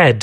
head.